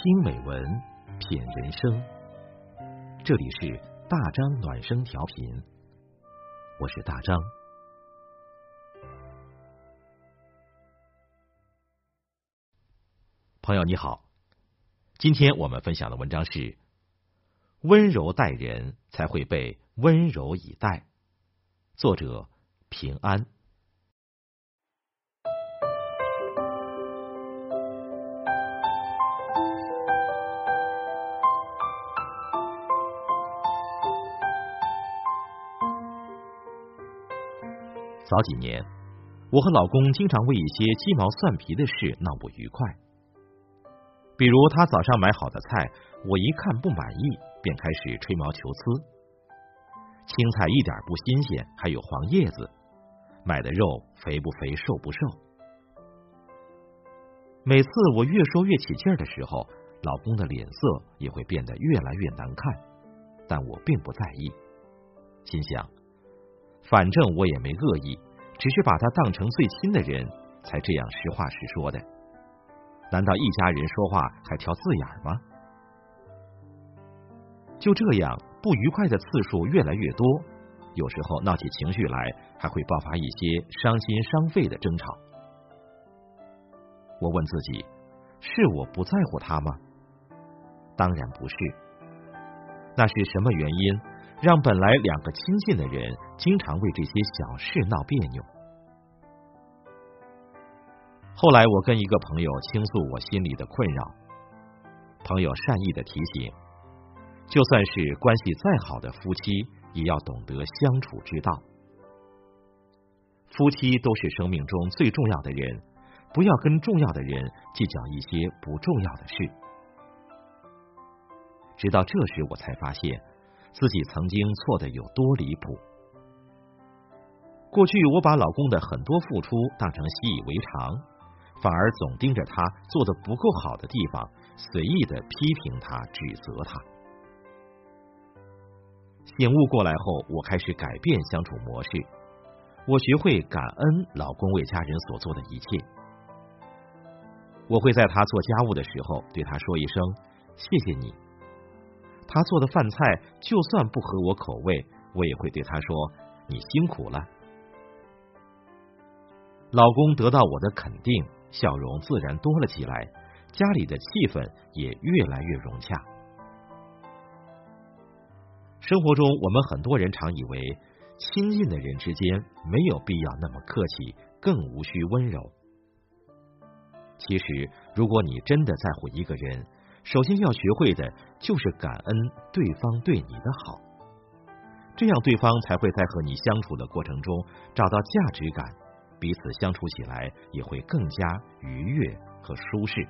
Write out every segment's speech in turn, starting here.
听美文，品人生。这里是大张暖声调频，我是大张。朋友你好，今天我们分享的文章是：温柔待人，才会被温柔以待。作者平安。早几年，我和老公经常为一些鸡毛蒜皮的事闹不愉快。比如，他早上买好的菜，我一看不满意，便开始吹毛求疵。青菜一点不新鲜，还有黄叶子；买的肉肥不肥，瘦不瘦。每次我越说越起劲儿的时候，老公的脸色也会变得越来越难看，但我并不在意，心想。反正我也没恶意，只是把他当成最亲的人，才这样实话实说的。难道一家人说话还挑字眼吗？就这样，不愉快的次数越来越多，有时候闹起情绪来，还会爆发一些伤心伤肺的争吵。我问自己：是我不在乎他吗？当然不是。那是什么原因？让本来两个亲近的人经常为这些小事闹别扭。后来我跟一个朋友倾诉我心里的困扰，朋友善意的提醒：就算是关系再好的夫妻，也要懂得相处之道。夫妻都是生命中最重要的人，不要跟重要的人计较一些不重要的事。直到这时，我才发现。自己曾经错的有多离谱？过去我把老公的很多付出当成习以为常，反而总盯着他做的不够好的地方，随意的批评他、指责他。醒悟过来后，我开始改变相处模式，我学会感恩老公为家人所做的一切。我会在他做家务的时候对他说一声：“谢谢你。”他做的饭菜就算不合我口味，我也会对他说：“你辛苦了。”老公得到我的肯定，笑容自然多了起来，家里的气氛也越来越融洽。生活中，我们很多人常以为亲近的人之间没有必要那么客气，更无需温柔。其实，如果你真的在乎一个人，首先要学会的就是感恩对方对你的好，这样对方才会在和你相处的过程中找到价值感，彼此相处起来也会更加愉悦和舒适。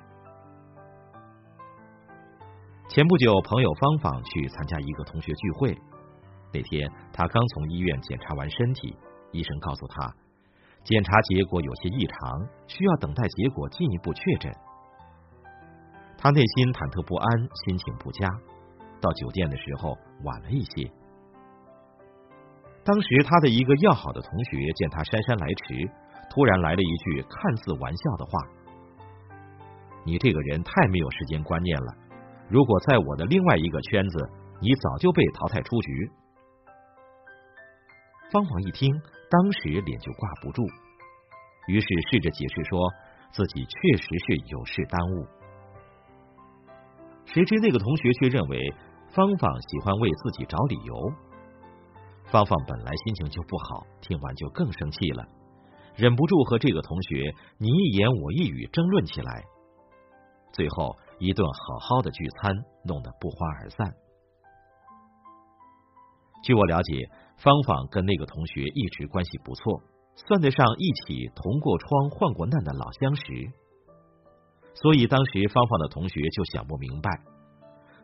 前不久，朋友芳芳去参加一个同学聚会，那天她刚从医院检查完身体，医生告诉她，检查结果有些异常，需要等待结果进一步确诊。他内心忐忑不安，心情不佳。到酒店的时候晚了一些。当时他的一个要好的同学见他姗姗来迟，突然来了一句看似玩笑的话：“你这个人太没有时间观念了。如果在我的另外一个圈子，你早就被淘汰出局。”芳芳一听，当时脸就挂不住，于是试着解释说自己确实是有事耽误。谁知那个同学却认为芳芳喜欢为自己找理由。芳芳本来心情就不好，听完就更生气了，忍不住和这个同学你一言我一语争论起来。最后一顿好好的聚餐弄得不欢而散。据我了解，芳芳跟那个同学一直关系不错，算得上一起同过窗、患过难的老相识。所以当时芳芳的同学就想不明白，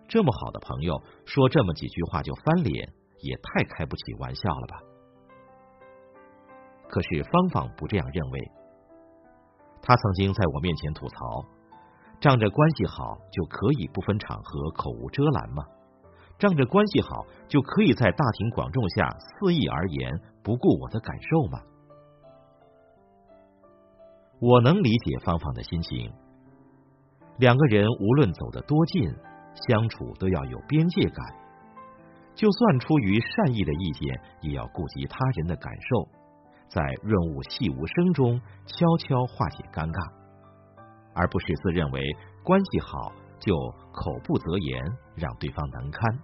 这么好的朋友说这么几句话就翻脸，也太开不起玩笑了吧？可是芳芳不这样认为，她曾经在我面前吐槽，仗着关系好就可以不分场合口无遮拦吗？仗着关系好就可以在大庭广众下肆意而言，不顾我的感受吗？我能理解芳芳的心情。两个人无论走得多近，相处都要有边界感。就算出于善意的意见，也要顾及他人的感受，在润物细无声中悄悄化解尴尬，而不是自认为关系好就口不择言，让对方难堪。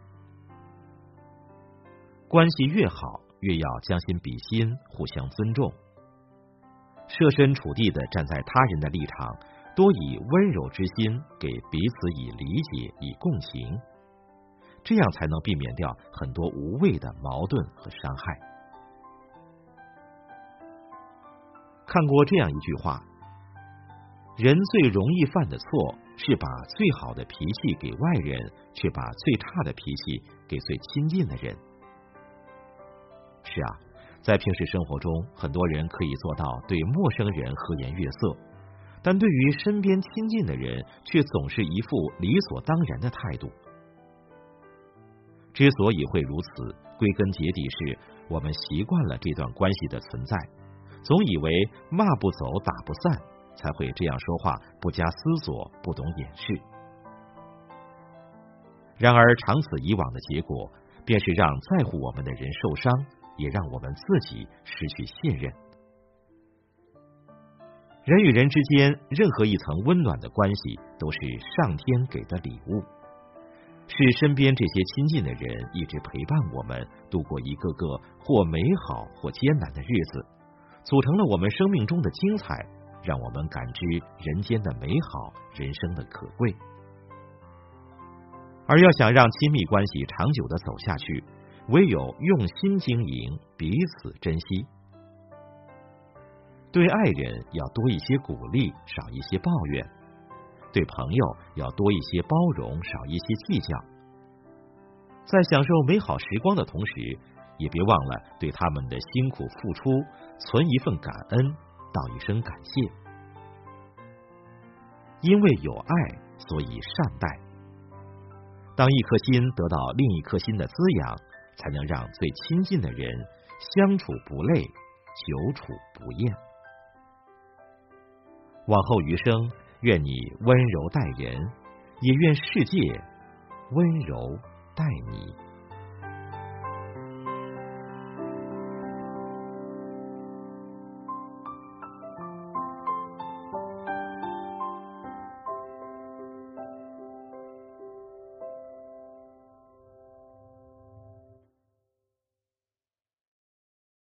关系越好，越要将心比心，互相尊重，设身处地的站在他人的立场，多以温柔之心给彼此以理解、以共情，这样才能避免掉很多无谓的矛盾和伤害。看过这样一句话：人最容易犯的错，是把最好的脾气给外人，却把最差的脾气给最亲近的人。是啊，在平时生活中，很多人可以做到对陌生人和颜悦色，但对于身边亲近的人，却总是一副理所当然的态度。之所以会如此，归根结底是我们习惯了这段关系的存在，总以为骂不走、打不散，才会这样说话，不加思索，不懂掩饰。然而，长此以往的结果，便是让在乎我们的人受伤。也让我们自己失去信任。人与人之间，任何一层温暖的关系，都是上天给的礼物，是身边这些亲近的人一直陪伴我们度过一个个或美好或艰难的日子，组成了我们生命中的精彩，让我们感知人间的美好，人生的可贵。而要想让亲密关系长久的走下去。唯有用心经营，彼此珍惜。对爱人要多一些鼓励，少一些抱怨；对朋友要多一些包容，少一些计较。在享受美好时光的同时，也别忘了对他们的辛苦付出存一份感恩，道一声感谢。因为有爱，所以善待。当一颗心得到另一颗心的滋养。才能让最亲近的人相处不累，久处不厌。往后余生，愿你温柔待人，也愿世界温柔待你。